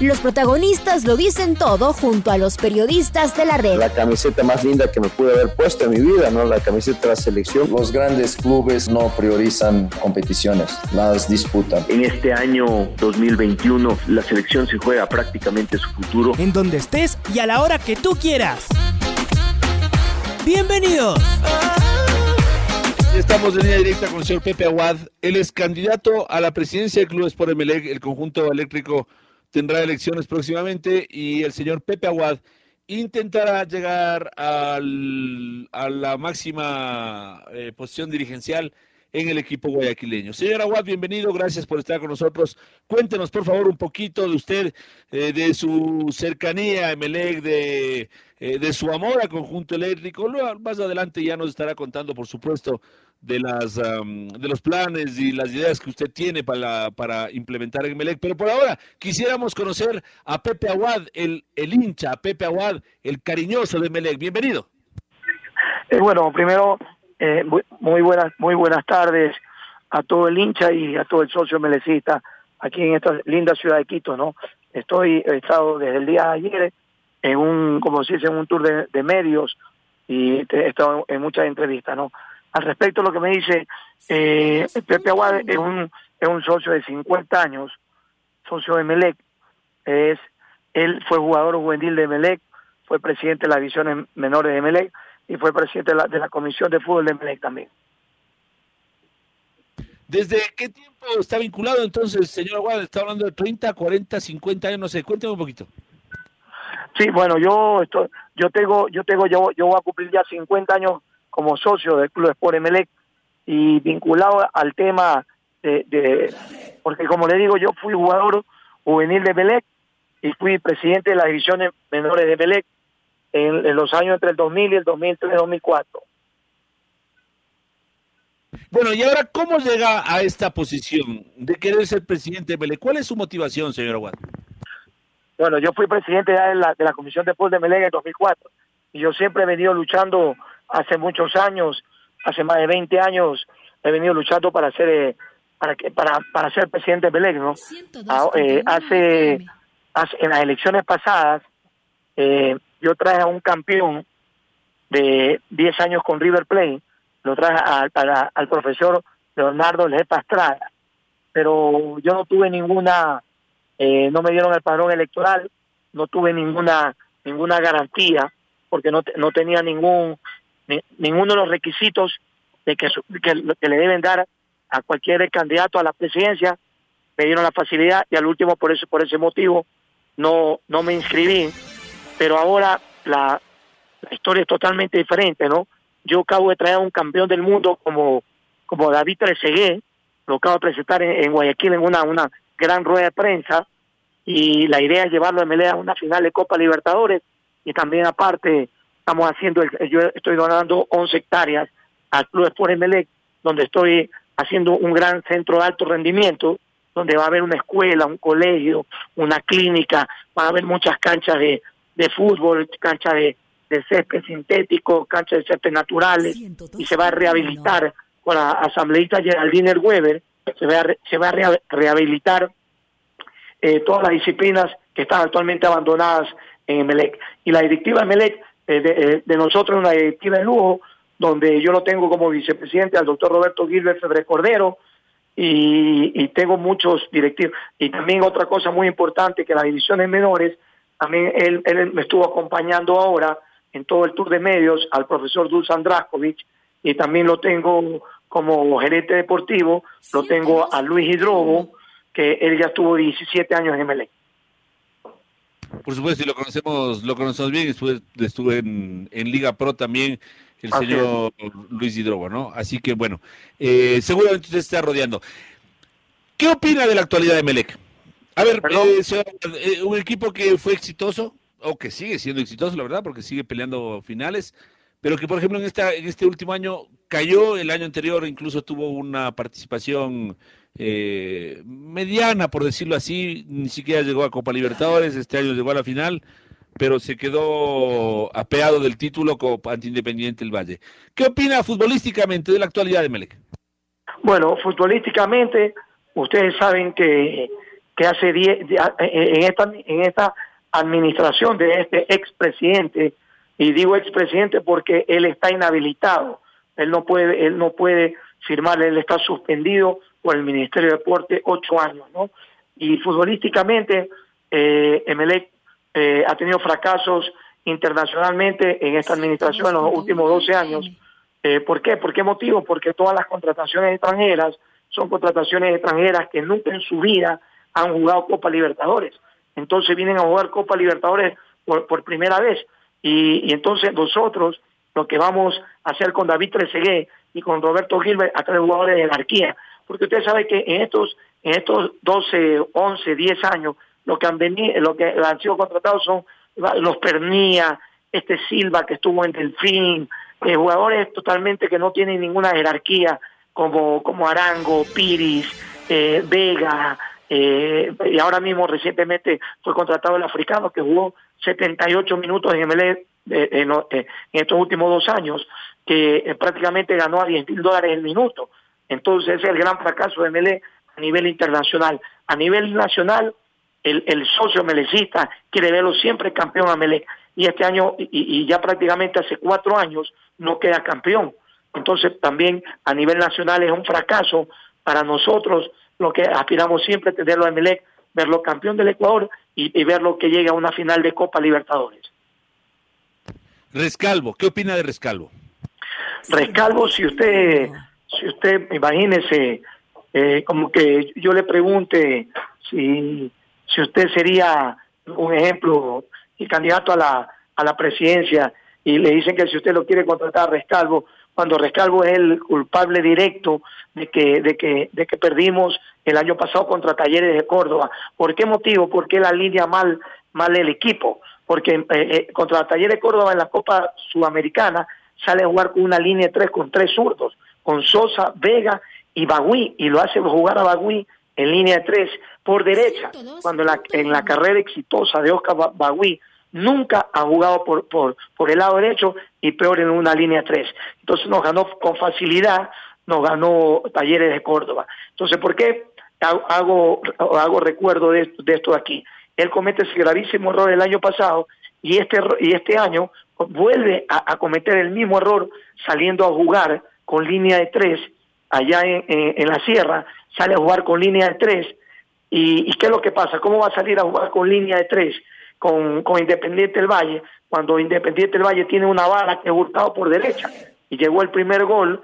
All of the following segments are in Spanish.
Los protagonistas lo dicen todo junto a los periodistas de la red. La camiseta más linda que me pude haber puesto en mi vida, ¿no? La camiseta de la selección. Los grandes clubes no priorizan competiciones, las disputan. En este año 2021 la selección se juega prácticamente su futuro. En donde estés y a la hora que tú quieras. Bienvenidos. Estamos en línea directa con el señor Pepe Aguad. Él es candidato a la presidencia del Club Sport Emelec, el conjunto eléctrico tendrá elecciones próximamente y el señor Pepe Aguad intentará llegar al, a la máxima eh, posición dirigencial en el equipo guayaquileño. Señor Aguad, bienvenido, gracias por estar con nosotros. Cuéntenos, por favor, un poquito de usted, eh, de su cercanía a Emelec, de, eh, de su amor a Conjunto Eléctrico. Más adelante ya nos estará contando, por supuesto, de, las, de los planes y las ideas que usted tiene para, para implementar en Melec. Pero por ahora quisiéramos conocer a Pepe Aguad, el, el hincha, a Pepe Aguad, el cariñoso de Melec. Bienvenido. Eh, bueno, primero, eh, muy, buenas, muy buenas tardes a todo el hincha y a todo el socio melecista aquí en esta linda ciudad de Quito, ¿no? Estoy, he estado desde el día de ayer en un, como se dice, en un tour de, de medios y he estado en muchas entrevistas, ¿no? Al respecto de lo que me dice, eh, Pepe Aguad es un, es un socio de 50 años, socio de Melec. Es, él fue jugador juvenil de Melec, fue presidente de las divisiones menores de Melec y fue presidente de la, de la Comisión de Fútbol de Melec también. ¿Desde qué tiempo está vinculado entonces, señor Aguad? Está hablando de 30, 40, 50 años, no sé, cuénteme un poquito. Sí, bueno, yo estoy, yo tengo, yo tengo, yo, yo voy a cumplir ya 50 años como socio del Club Sport Emelec y vinculado al tema de, porque como le digo, yo fui jugador juvenil de Emelec y fui presidente de las divisiones menores de Emelec en, los años entre el 2000 y el 2003-2004. Bueno, y ahora, ¿cómo llega a esta posición de querer ser presidente de Emelec? ¿Cuál es su motivación, señor Aguad? Bueno, yo fui presidente de la, de la Comisión de Fútbol de Emelec en 2004 y yo siempre he venido luchando hace muchos años, hace más de 20 años, he venido luchando para ser eh, para que para para ser presidente de Belén, ¿no? Ah, eh, hace, hace, en las elecciones pasadas eh, yo traje a un campeón de 10 años con River Plate, lo traje al profesor Leonardo Lepa Estrada, pero yo no tuve ninguna, no me dieron el padrón electoral, no tuve ninguna ninguna garantía porque no, no tenía ningún ninguno de los requisitos de que, que, le deben dar a cualquier candidato a la presidencia me dieron la facilidad y al último por eso por ese motivo no no me inscribí. Pero ahora la, historia es totalmente diferente no yo acabo de traer a un campeón del mundo como como David Trezeguet lo acabo de presentar en, Guayaquil en una una gran rueda de prensa y la idea es llevarlo a Melea a una final de Copa Libertadores y también aparte estamos haciendo, yo estoy donando 11 hectáreas al Club Sport Emelec, donde estoy haciendo un gran centro de alto rendimiento, donde va a haber una escuela, un colegio, una clínica, va a haber muchas canchas de, de fútbol, canchas de, de césped sintético, canchas de césped naturales, y se va a rehabilitar con la asambleísta Geraldine Weber, se va a, se va a rehabilitar eh, todas las disciplinas que están actualmente abandonadas en Emelec. Y la directiva de Emelec eh, eh, de, nosotros una directiva de lujo, donde yo lo tengo como vicepresidente al doctor Roberto Gilbert Febre Cordero, y, tengo muchos directivos. Y también otra cosa muy importante, que las divisiones menores, también él, él me estuvo acompañando ahora en todo el tour de medios al profesor Dulce Draskovic, y también lo tengo como gerente deportivo, lo tengo a Luis Hidrobo, que él ya estuvo 17 años en MLE. Por supuesto, y lo conocemos, lo conocemos bien, estuve, estuve en, Liga Pro también, el señor Luis Hidrobo, ¿no? Así que bueno, eh, seguramente usted está rodeando. ¿Qué opina de la actualidad de Melec? A ver, eh, eh, un equipo que fue exitoso, o que sigue siendo exitoso, la verdad, porque sigue peleando finales, pero que por ejemplo en, esta, en este último año cayó, el año anterior incluso tuvo una participación eh, mediana, por decirlo así, ni siquiera llegó a Copa Libertadores, este año llegó a la final, pero se quedó apeado del título ante Independiente el Valle. ¿Qué opina futbolísticamente de la actualidad de Melec? Bueno, futbolísticamente, ustedes saben que, que hace diez, en esta, en esta administración de este expresidente, y digo expresidente porque él está inhabilitado, él no puede, él no puede firmar, él está suspendido por el Ministerio de Deporte ocho años, ¿no? Y futbolísticamente, eh, Emelec eh, ha tenido fracasos internacionalmente en esta administración en los últimos 12 años. Eh, ¿Por qué? ¿Por qué motivo? Porque todas las contrataciones extranjeras son contrataciones extranjeras que nunca en su vida han jugado Copa Libertadores. Entonces vienen a jugar Copa Libertadores por, por primera vez. Y, y, entonces nosotros lo que vamos a hacer con David Trezeguet y con Roberto Gilbert a tres jugadores de jerarquía. Porque usted sabe que en estos, en estos 12, 11, 10 años, lo que han venido, lo que han sido contratados son los Pernía, este Silva que estuvo en Delfín, eh, jugadores totalmente que no tienen ninguna jerarquía, como, como Arango, Piris, eh, Vega, eh, y ahora mismo recientemente fue contratado el africano que jugó 78 minutos en MLE en, estos últimos dos años, que prácticamente ganó a 10 mil dólares el minuto. Entonces ese es el gran fracaso de MLE a nivel internacional. A nivel nacional, el, el socio melecista quiere verlo siempre campeón a Melec y este año y, y, ya prácticamente hace cuatro años no queda campeón. Entonces también a nivel nacional es un fracaso para nosotros lo que aspiramos siempre tenerlo a Melec, verlo campeón del Ecuador y, y verlo que llegue a una final de Copa Libertadores. Rescalvo, ¿qué opina de Rescalvo? Rescalvo, si usted, si usted, imagínese, eh, como que yo le pregunte si si usted sería un ejemplo y candidato a la, a la presidencia y le dicen que si usted lo quiere contratar a Rescalvo, cuando Rescalvo es el culpable directo de que, de que, de que perdimos el año pasado contra Talleres de Córdoba. ¿Por qué motivo? Porque la línea mal, mal el equipo. Porque eh, eh, contra Talleres de Córdoba en la Copa Sudamericana sale a jugar con una línea de tres con tres zurdos, con Sosa, Vega y Bagui, y lo hace jugar a Bagui en línea de tres por derecha, cuando la, en la carrera exitosa de Oscar Bagui nunca ha jugado por, por, el lado derecho y peor en una línea tres. Entonces nos ganó con facilidad, nos ganó Talleres de Córdoba. Entonces, ¿por qué hago, hago recuerdo de, de esto aquí? Él comete ese gravísimo error el año pasado y este, y este año vuelve a, cometer el mismo error saliendo a jugar con línea de tres allá en, en, la sierra, sale a jugar con línea de tres. ¿Y, ¿Y qué es lo que pasa? ¿Cómo va a salir a jugar con línea de tres con, con Independiente del Valle cuando Independiente del Valle tiene una bala que es Hurtado por derecha? Y llegó el primer gol,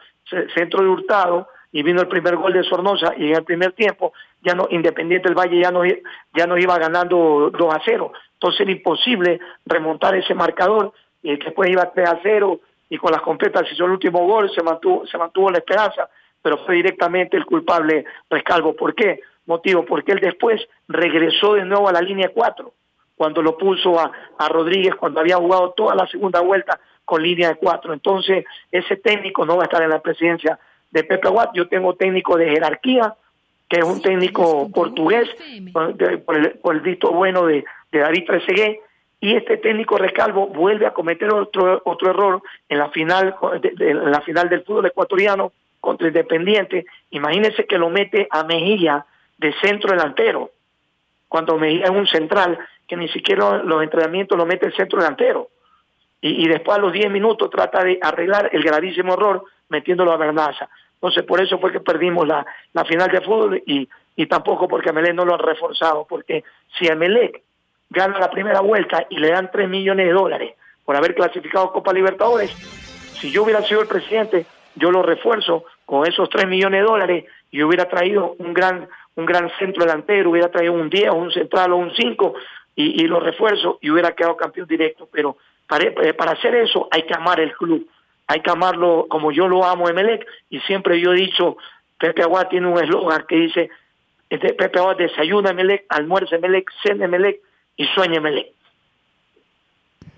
centro de Hurtado, y vino el primer gol de Sornosa, y en el primer tiempo ya no Independiente del Valle ya no, ya no iba ganando 2 a 0. Entonces era imposible remontar ese marcador, y después iba 3 a 0, y con las completas hizo el último gol, se mantuvo, se mantuvo la esperanza pero fue directamente el culpable Rescalvo. ¿Por qué? Motivo, porque él después regresó de nuevo a la línea 4, cuando lo puso a, a Rodríguez, cuando había jugado toda la segunda vuelta con línea de 4. Entonces, ese técnico no va a estar en la presidencia de Pepe Aguad. Yo tengo técnico de jerarquía, que es un técnico portugués, por, el, por el visto bueno de, de David Trezeguet, y este técnico Rescalvo vuelve a cometer otro otro error en la final de, de, en la final del fútbol ecuatoriano contra Independiente, imagínense que lo mete a Mejía de centro delantero, cuando Mejía es un central, que ni siquiera los entrenamientos lo mete el centro delantero. Y, después a los 10 minutos trata de arreglar el gravísimo error metiéndolo a Bernaza. Entonces por eso fue que perdimos la, la final de fútbol y, y tampoco porque Melec no lo ha reforzado, porque si Melec gana la primera vuelta y le dan 3 millones de dólares por haber clasificado Copa Libertadores, si yo hubiera sido el presidente, yo lo refuerzo con esos 3 millones de dólares y hubiera traído un gran un gran centro delantero, hubiera traído un 10 o un central o un 5 y, y lo refuerzo y hubiera quedado campeón directo. Pero para, eh, para hacer eso hay que amar el club, hay que amarlo como yo lo amo Emelec y siempre yo he dicho, Pepe Aguad tiene un eslogan que dice, Pepe Aguad desayuna Emelec, almuerza Emelec, cena Emelec y sueña Emelec.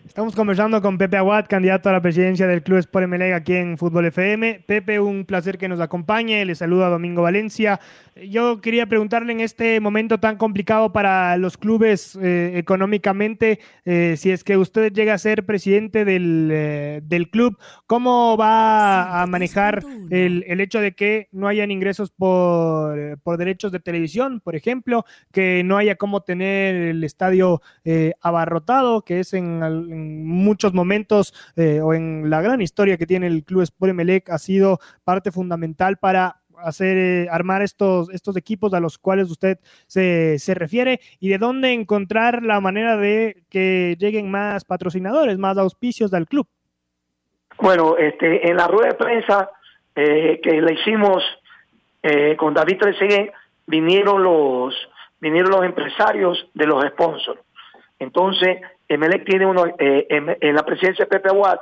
Estamos conversando con Pepe Aguad, candidato a la presidencia del Club Sport Emelec aquí en Fútbol FM. Pepe, un placer que nos acompañe. Le saluda Domingo Valencia. Yo quería preguntarle en este momento tan complicado para los clubes eh, económicamente, eh, si es que usted llega a ser presidente del, eh, del club, ¿cómo va a manejar el, el, hecho de que no hayan ingresos por, por, derechos de televisión, por ejemplo, que no haya cómo tener el estadio abarrotado, que es en, en muchos momentos o en la gran historia que tiene el Club Sport Emelec ha sido parte fundamental para hacer, eh, armar estos, estos equipos a los cuales usted se, se, refiere y de dónde encontrar la manera de que lleguen más patrocinadores, más auspicios del club. Bueno, este, en la rueda de prensa eh, que le hicimos eh, con David Trezeguet, vinieron los, vinieron los empresarios de los sponsors. Entonces, Emelec tiene uno, eh, en, en, la presidencia de Pepe Aguad,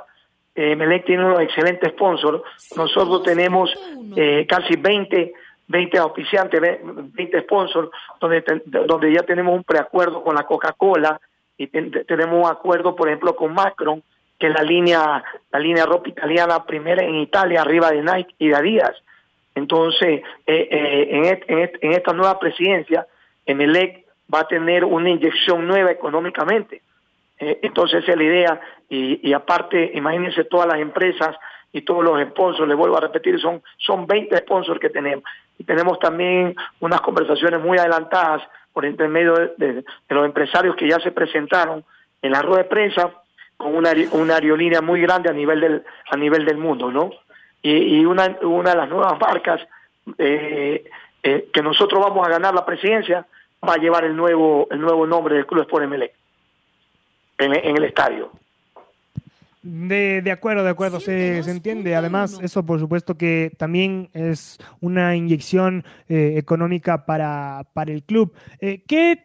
eh, Melec tiene unos excelentes sponsors. Nosotros tenemos eh, casi 20, 20 auspiciantes, 20 sponsors, donde, donde ya tenemos un preacuerdo con la Coca-Cola y tenemos un acuerdo, por ejemplo, con Macron, que es la línea, la línea ropa italiana primera en Italia, arriba de Nike y de Adidas. Entonces, eh, eh en, en, en, esta nueva presidencia, Emelec va a tener una inyección nueva económicamente. Eh, entonces, esa es la idea y, aparte, imagínense todas las empresas y todos los sponsors, les vuelvo a repetir, son, son 20 sponsors que tenemos. Y tenemos también unas conversaciones muy adelantadas por intermedio de, de, los empresarios que ya se presentaron en la rueda de prensa con una, una aerolínea muy grande a nivel del, a nivel del mundo, ¿no? Y, y una, una de las nuevas marcas eh, eh, que nosotros vamos a ganar la presidencia va a llevar el nuevo, el nuevo nombre del Club Sport MLE en, en el estadio. De, de, acuerdo, de acuerdo, se, se, entiende. Además, eso por supuesto que también es una inyección eh, económica para, para el club. Eh, ¿Qué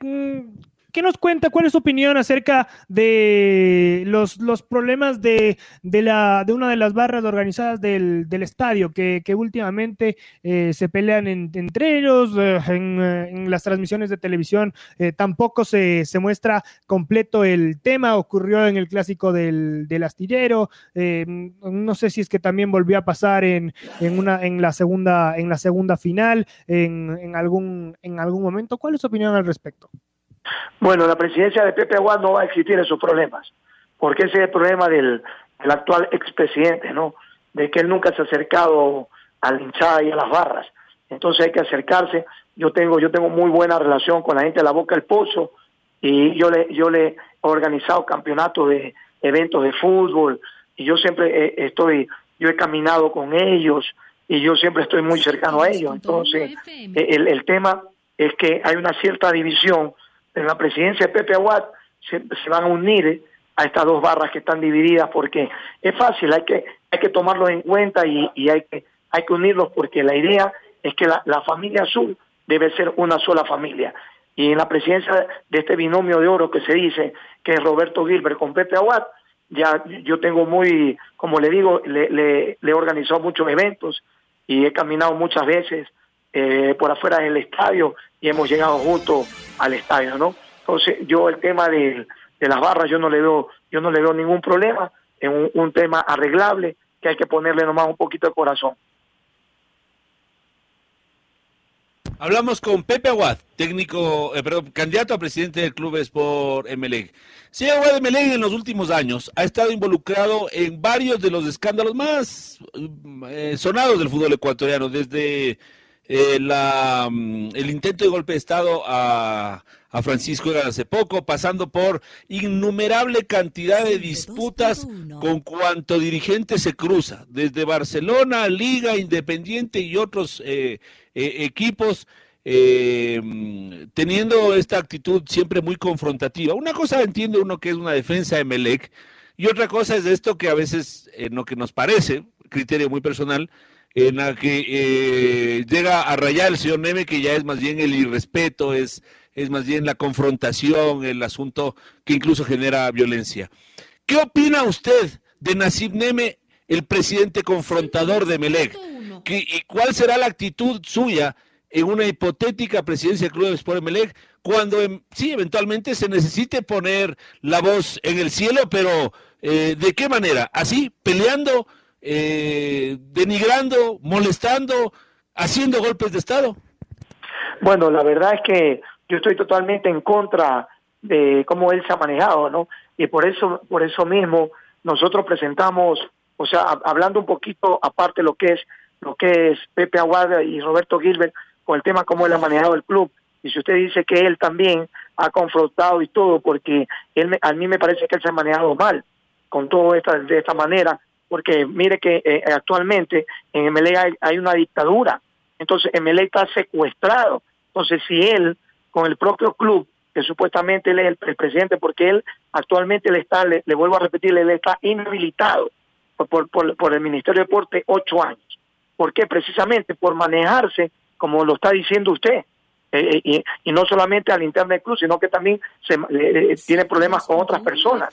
¿Qué nos cuenta? ¿Cuál es su opinión acerca de los, los problemas de, de, la, de una de las barras organizadas del, del estadio, que, que últimamente eh, se pelean en, entre ellos, eh, en, en, las transmisiones de televisión eh, tampoco se, se, muestra completo el tema, ocurrió en el clásico del, del astillero, eh, no sé si es que también volvió a pasar en, en, una, en, la, segunda, en la segunda final, en, en, algún, en algún momento. ¿Cuál es su opinión al respecto? Bueno, la presidencia de Pepe Aguad no va a existir esos problemas, porque ese es el problema del, del actual expresidente, ¿no? De que él nunca se ha acercado a la hinchada y a las barras. Entonces hay que acercarse. Yo tengo, yo tengo muy buena relación con la gente de la Boca del Pozo y yo le, yo le he organizado campeonatos de eventos de fútbol y yo siempre estoy, yo he caminado con ellos y yo siempre estoy muy cercano a ellos. Entonces el, el tema es que hay una cierta división en la presidencia de Pepe Aguad se, se, van a unir a estas dos barras que están divididas porque es fácil, hay que, hay que tomarlo en cuenta y, y hay, que, hay que unirlos porque la idea es que la, la familia azul debe ser una sola familia. Y en la presidencia de este binomio de oro que se dice, que es Roberto Gilbert con Pepe Aguad, ya yo tengo muy, como le digo, le, le, le he organizado muchos eventos y he caminado muchas veces eh, por afuera del estadio y hemos llegado juntos al estadio, ¿no? Entonces, yo el tema de, las barras, yo no le veo, yo no le veo ningún problema, es un, tema arreglable que hay que ponerle nomás un poquito de corazón. Hablamos con Pepe Aguad, técnico, eh, perdón, candidato a presidente del Club Sport Emelec. Señor Aguad Emelec en los últimos años ha estado involucrado en varios de los escándalos más eh, sonados del fútbol ecuatoriano, desde eh, la, mm, el intento de golpe de Estado a, a Francisco era hace poco, pasando por innumerable cantidad de disputas con cuanto dirigente se cruza, desde Barcelona, Liga Independiente y otros eh, eh, equipos. Eh, mm, teniendo esta actitud siempre muy confrontativa. Una cosa entiende uno que es una defensa de Melec y otra cosa es esto que a veces, en lo que nos parece, criterio muy personal, en la que eh, llega a rayar el señor Neme, que ya es más bien el irrespeto, es, es más bien la confrontación, el asunto que incluso genera violencia. ¿Qué opina usted de Nasib Neme, el presidente confrontador de Melec? ¿Y cuál será la actitud suya en una hipotética presidencia del Club Sport Emelec cuando em, sí, eventualmente se necesite poner la voz en el cielo, pero eh, ¿de qué manera? ¿Así? ¿Peleando? Eh, ¿Denigrando? ¿Molestando? ¿Haciendo golpes de Estado? Bueno, la verdad es que yo estoy totalmente en contra de cómo él se ha manejado, ¿no? Y por eso, por eso mismo, nosotros presentamos, o sea, hablando un poquito aparte lo que es lo que es Pepe Aguada y Roberto Gilbert con el tema cómo él ha manejado el club. Y si usted dice que él también ha confrontado y todo, porque él a mí me parece que él se ha manejado mal con todo esta de esta manera, porque mire que eh, actualmente en MLE hay, una dictadura, entonces MLE está secuestrado. Entonces si él con el propio club que supuestamente él es el, presidente, porque él actualmente le está, le, vuelvo a repetir, él está inhabilitado por, por, por el Ministerio de Deporte ocho años. ¿Por qué? Precisamente por manejarse, como lo está diciendo usted, eh, eh, y, no solamente al interno del club, sino que también se, eh, tiene problemas con otras personas,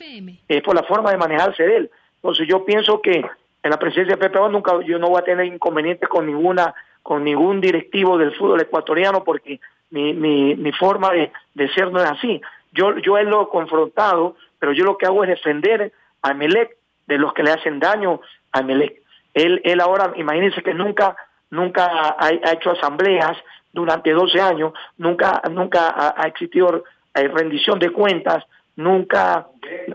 es por la forma de manejarse de él. Entonces yo pienso que en la presidencia de Pepe nunca yo no voy a tener inconvenientes con ninguna con ningún directivo del fútbol ecuatoriano porque mi, mi, mi forma de, de, ser no es así. Yo, yo él lo confrontado, pero yo lo que hago es defender a Melec de los que le hacen daño a Melec. Él, él ahora, imagínense que nunca, nunca ha, ha hecho asambleas durante 12 años, nunca, nunca ha, existido eh, rendición de cuentas, nunca,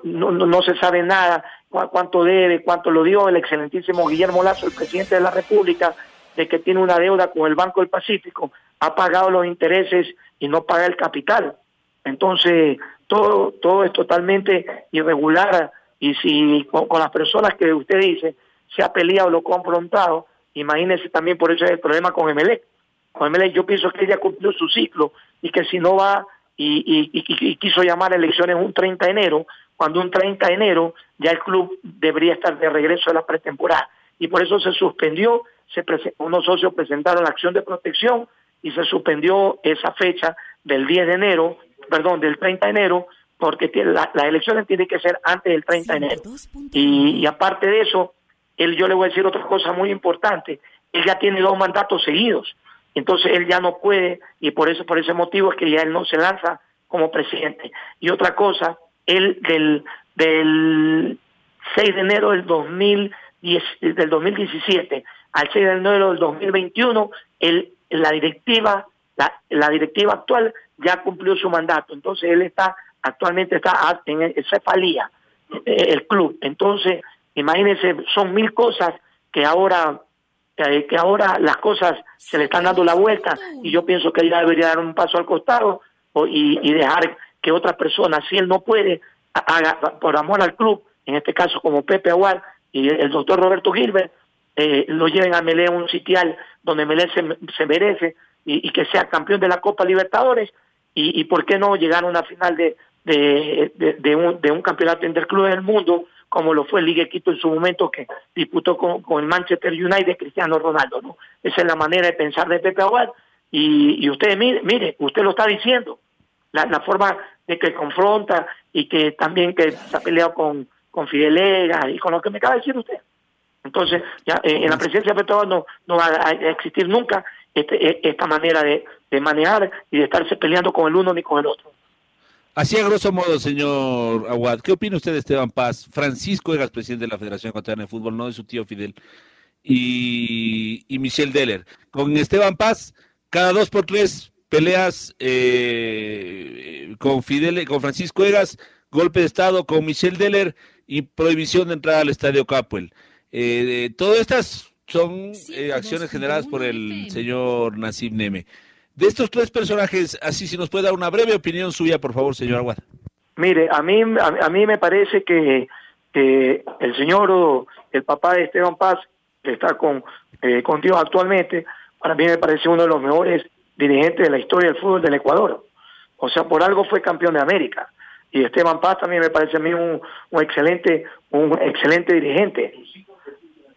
no, no, se sabe nada, cuánto debe, cuánto lo dio el excelentísimo Guillermo Lazo, el presidente de la República, de que tiene una deuda con el Banco del Pacífico, ha pagado los intereses y no paga el capital. Entonces, todo, todo es totalmente irregular y si con, las personas que usted dice se ha peleado, lo confrontado, imagínese también por eso es el problema con Emelec. Con Emelec yo pienso que ella cumplió su ciclo y que si no va y, y, quiso llamar a elecciones un 30 de enero, cuando un 30 de enero ya el club debería estar de regreso a la pretemporada. Y por eso se suspendió, se unos socios presentaron la acción de protección y se suspendió esa fecha del 10 de enero, perdón, del 30 de enero, porque las elecciones tienen que ser antes del 30 de enero. Y, aparte de eso, él, yo le voy a decir otra cosa muy importante, él ya tiene dos mandatos seguidos, entonces él ya no puede, y por eso, por ese motivo es que ya él no se lanza como presidente. Y otra cosa, él del, del 6 de enero del, 2010, del 2017 al 6 de enero del 2021, él la directiva, la, la directiva actual ya cumplió su mandato, entonces él está actualmente está en cefalía eh, el club, entonces imagínense, son mil cosas que ahora que ahora las cosas se le están dando la vuelta y yo pienso que él debería dar un paso al costado y, y dejar que otras personas, si él no puede, haga por amor al club, en este caso como Pepe Aguar y el doctor Roberto Gilbert, eh, lo lleven a Melé a un sitial donde Melé se, merece y, que sea campeón de la Copa Libertadores y, y por qué no llegar a una final de, de, de, un, de un campeonato interclub del mundo como lo fue el Ligue Quito en su momento que disputó con, con el Manchester United Cristiano Ronaldo, ¿no? Esa es la manera de pensar de Pepe Aguad y, y usted mire, mire, usted lo está diciendo, la, la forma de que confronta y que también que se ha peleado con, con Fidel y con lo que me acaba de decir usted. Entonces, ya eh, en la presidencia de Petro no, no va a existir nunca este, e, esta manera de, de manejar y de estarse peleando con el uno ni con el otro. Así a grosso modo, señor Aguad, ¿qué opina usted de Esteban Paz? Francisco Egas, presidente de la Federación Ecuatoriana de Fútbol, no de su tío Fidel, y, y Michel Deller. Con Esteban Paz, cada dos por tres peleas eh, con Fidel, con Francisco Egas, golpe de Estado con Michel Deller y prohibición de entrar al Estadio Capuel. Eh, todas estas son eh, acciones generadas por el señor Nassim Neme. De estos tres personajes, así si nos puede dar una breve opinión suya, por favor, señor Aguad. Mire, a mí, a, mí me parece que, que, el señor, el papá de Esteban Paz, que está con, eh, contigo actualmente, para mí me parece uno de los mejores dirigentes de la historia del fútbol del Ecuador. O sea, por algo fue campeón de América. Y Esteban Paz también me parece a mí un, excelente, un excelente dirigente.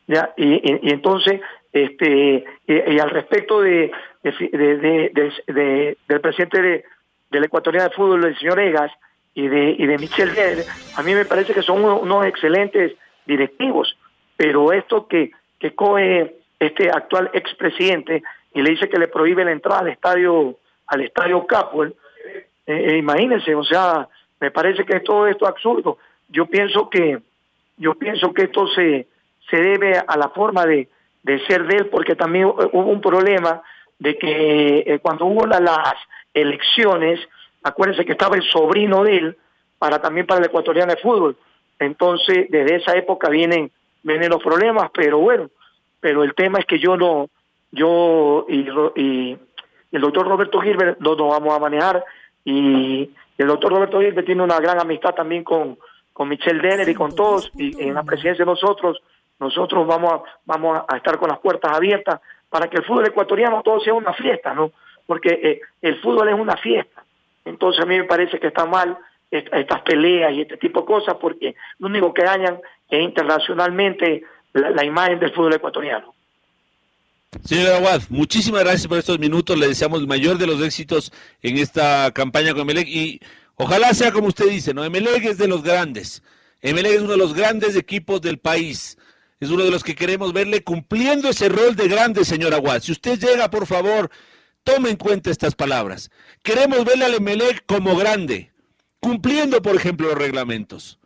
¿ya? Y, y, entonces, este, y, al respecto de, de, del presidente de, del Ecuatoriano de Fútbol, el señor Egas, y de, y de Michel Guer, a mí me parece que son unos, excelentes directivos, pero esto que, que coge este actual expresidente y le dice que le prohíbe la entrada al estadio, al estadio Capwell, eh, eh, imagínense, o sea, me parece que todo esto es absurdo. Yo pienso que, yo pienso que esto se, se debe a la forma de, de ser de él, porque también hubo un problema de que eh, cuando hubo las elecciones, acuérdense que estaba el sobrino de él, para también para el ecuatoriano de fútbol. Entonces, desde esa época vienen, vienen los problemas, pero bueno, pero el tema es que yo no, yo y, y el doctor Roberto Gilbert no nos vamos a manejar y el doctor Roberto Gilbert tiene una gran amistad también con, con Michelle Denner y con todos, y en la presidencia de nosotros, nosotros vamos a, vamos a estar con las puertas abiertas para que el fútbol ecuatoriano todo sea una fiesta, ¿no? Porque eh, el fútbol es una fiesta. Entonces a mí me parece que está mal estas peleas y este tipo de cosas porque lo único que dañan es internacionalmente la, imagen del fútbol ecuatoriano. Señor Aguad, muchísimas gracias por estos minutos. Le deseamos el mayor de los éxitos en esta campaña con Emelec y ojalá sea como usted dice, ¿no? Emelec es de los grandes. Emelec es uno de los grandes equipos del país. Es uno de los que queremos verle cumpliendo ese rol de grande, señor Aguad. Si usted llega, por favor, tome en cuenta estas palabras. Queremos verle al Emelec como grande, cumpliendo, por ejemplo, los reglamentos.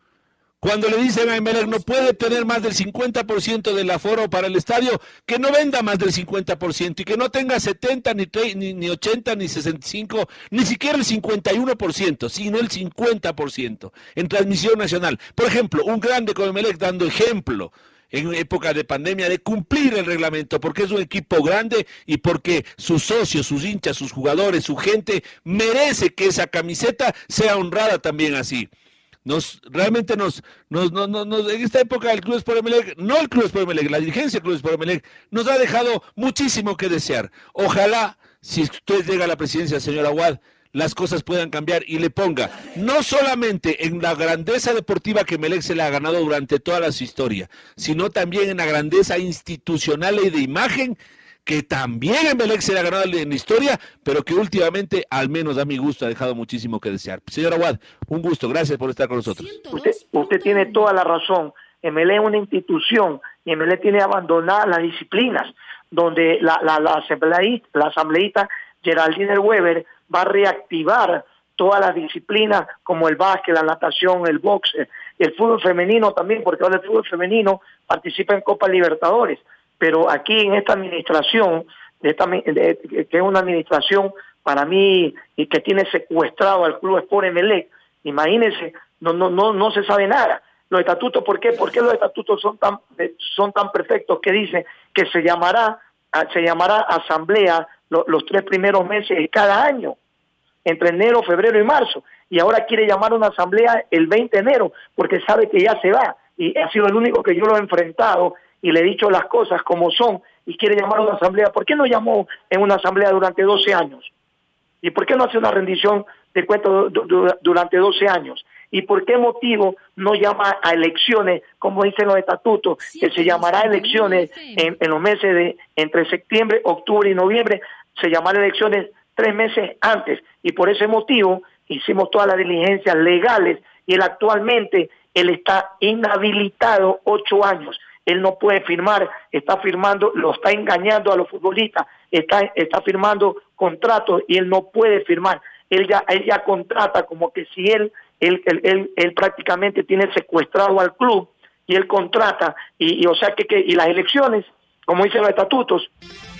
Cuando le dicen a Emelec no puede tener más del 50% del aforo para el estadio, que no venda más del 50% y que no tenga 70, ni, ni, ni 80, ni 65, ni siquiera el 51%, sino el 50% en transmisión nacional. Por ejemplo, un grande como Emelec dando ejemplo en época de pandemia de cumplir el reglamento, porque es un equipo grande y porque sus socios, sus hinchas, sus jugadores, su gente merece que esa camiseta sea honrada también así. Nos, realmente nos, nos, nos, en esta época el Club Sport Emelec, no el Club Sport Emelec, la dirigencia del Club Sport Emelec, nos ha dejado muchísimo que desear. Ojalá, si usted llega a la presidencia, señor Aguad, las cosas puedan cambiar y le ponga no solamente en la grandeza deportiva que Melec se le ha ganado durante toda su historia, sino también en la grandeza institucional y de imagen que también en Melec se le ha ganado en la historia, pero que últimamente, al menos a mi gusto, ha dejado muchísimo que desear. Señora Wad, un gusto, gracias por estar con nosotros. Usted, tiene toda la razón. MLE es una institución y MLE tiene abandonadas las disciplinas, donde la, la, Geraldine Weber va a reactivar todas las disciplinas como el básquet, la natación, el boxe, el fútbol femenino también, porque ahora el fútbol femenino participa en Copa Libertadores. Pero aquí en esta administración, de esta, que es una administración para mí y que tiene secuestrado al Club Sport Emelec, imagínense, no, no, no, no se sabe nada. Los estatutos, ¿por qué? ¿Por qué los estatutos son tan, son tan perfectos que dicen que se llamará, se llamará asamblea los tres primeros meses de cada año, entre enero, febrero y marzo. Y ahora quiere llamar una asamblea el 20 de enero, porque sabe que ya se va. Y ha sido el único que yo lo he enfrentado y le he dicho las cosas como son y quiere llamar a una asamblea. ¿Por qué no llamó en una asamblea durante 12 años? ¿Y por qué no hace una rendición de cuentas durante 12 años? ¿Y por qué motivo no llama a elecciones, como dicen los estatutos, que se llamará elecciones en, en, los meses de entre septiembre, octubre y noviembre se llamaron elecciones tres meses antes y por ese motivo hicimos todas las diligencias legales y él actualmente él está inhabilitado ocho años. Él no puede firmar, está firmando, lo está engañando a los futbolistas, está, está firmando contratos y él no puede firmar. Él ya, él ya contrata como que si él, él, él, él, prácticamente tiene secuestrado al club y él contrata y, o sea que, que y las elecciones, como dicen los estatutos,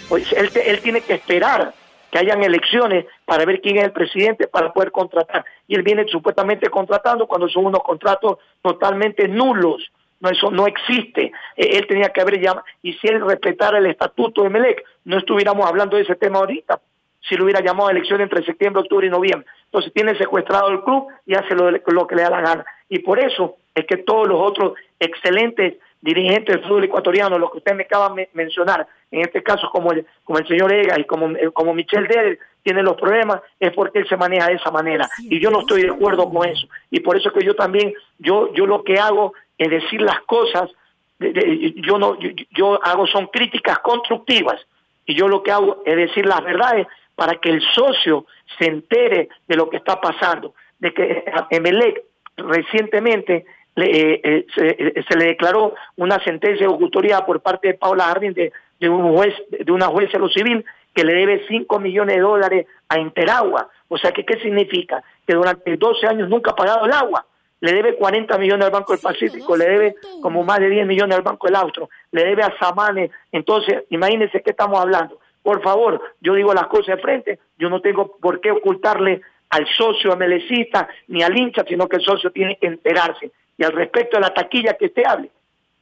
pues él, él tiene que esperar que hayan elecciones para ver quién es el presidente para poder contratar. Y él viene supuestamente contratando cuando son unos contratos totalmente nulos. No, eso no existe. E, él tenía que haber llamado, y si él respetara el estatuto de Melec, no estuviéramos hablando de ese tema ahorita. Si lo hubiera llamado a elecciones entre septiembre, octubre y noviembre. Entonces tiene secuestrado el club y hace lo, lo que le da la gana. Y por eso es que todos los otros excelentes dirigentes del fútbol ecuatoriano, lo que usted me acaba de mencionar, en este caso como el, como el señor Ega y como, como Michel Dede tiene los problemas, es porque él se maneja de esa manera. Y yo no estoy de acuerdo con eso. Y por eso que yo también, yo, yo lo que hago es decir las cosas, yo no, yo, hago son críticas constructivas. Y yo lo que hago es decir las verdades para que el socio se entere de lo que está pasando. De que Emelec recientemente eh, eh, eh, se, le declaró una sentencia de autoridad por parte de Paula Jardín de, un juez, de una jueza de lo civil, que le debe 5 millones de dólares a Interagua. O sea, que, ¿qué significa? Que durante 12 años nunca ha pagado el agua. Le debe 40 millones al Banco del Pacífico, le debe como más de 10 millones al Banco del Austro, le debe a Samane. Entonces, imagínense qué estamos hablando. Por favor, yo digo las cosas de frente, yo no tengo por qué ocultarle al socio melecista ni al hincha, sino que el socio tiene que enterarse. Y al respecto de la taquilla que usted hable,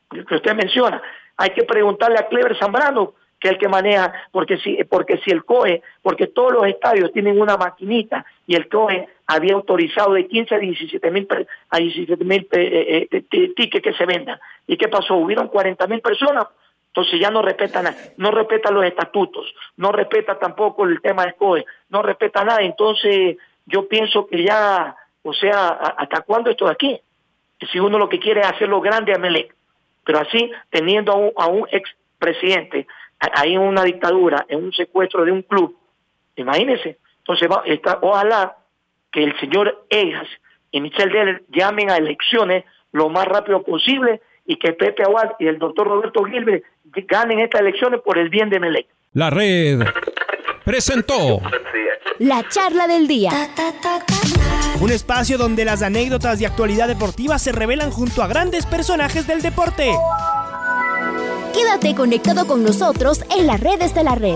que usted menciona, hay que preguntarle a Clever Zambrano, que es el que maneja, porque si, porque si el COE, porque todos los estadios tienen una maquinita y el COE había autorizado de 15 a 17 mil a 17 mil eh, eh, tickets que se vendan. ¿Y qué pasó? Hubieron 40 mil personas, entonces ya no respetan no respeta los estatutos, no respeta tampoco el tema del COE, no respeta nada. Entonces yo pienso que ya, o sea, ¿hasta cuándo esto de aquí? Si uno lo que quiere es hacerlo grande a Melec, pero así teniendo a un, a un expresidente ahí en una dictadura, en un secuestro de un club, imagínense. Entonces, va, está, ojalá que el señor Egas y Michel Deller llamen a elecciones lo más rápido posible y que Pepe Aguad y el doctor Roberto Gilbert ganen estas elecciones por el bien de Melec. La red presentó la charla del día. Un espacio donde las anécdotas de actualidad deportiva se revelan junto a grandes personajes del deporte. Quédate conectado con nosotros en las redes de la red.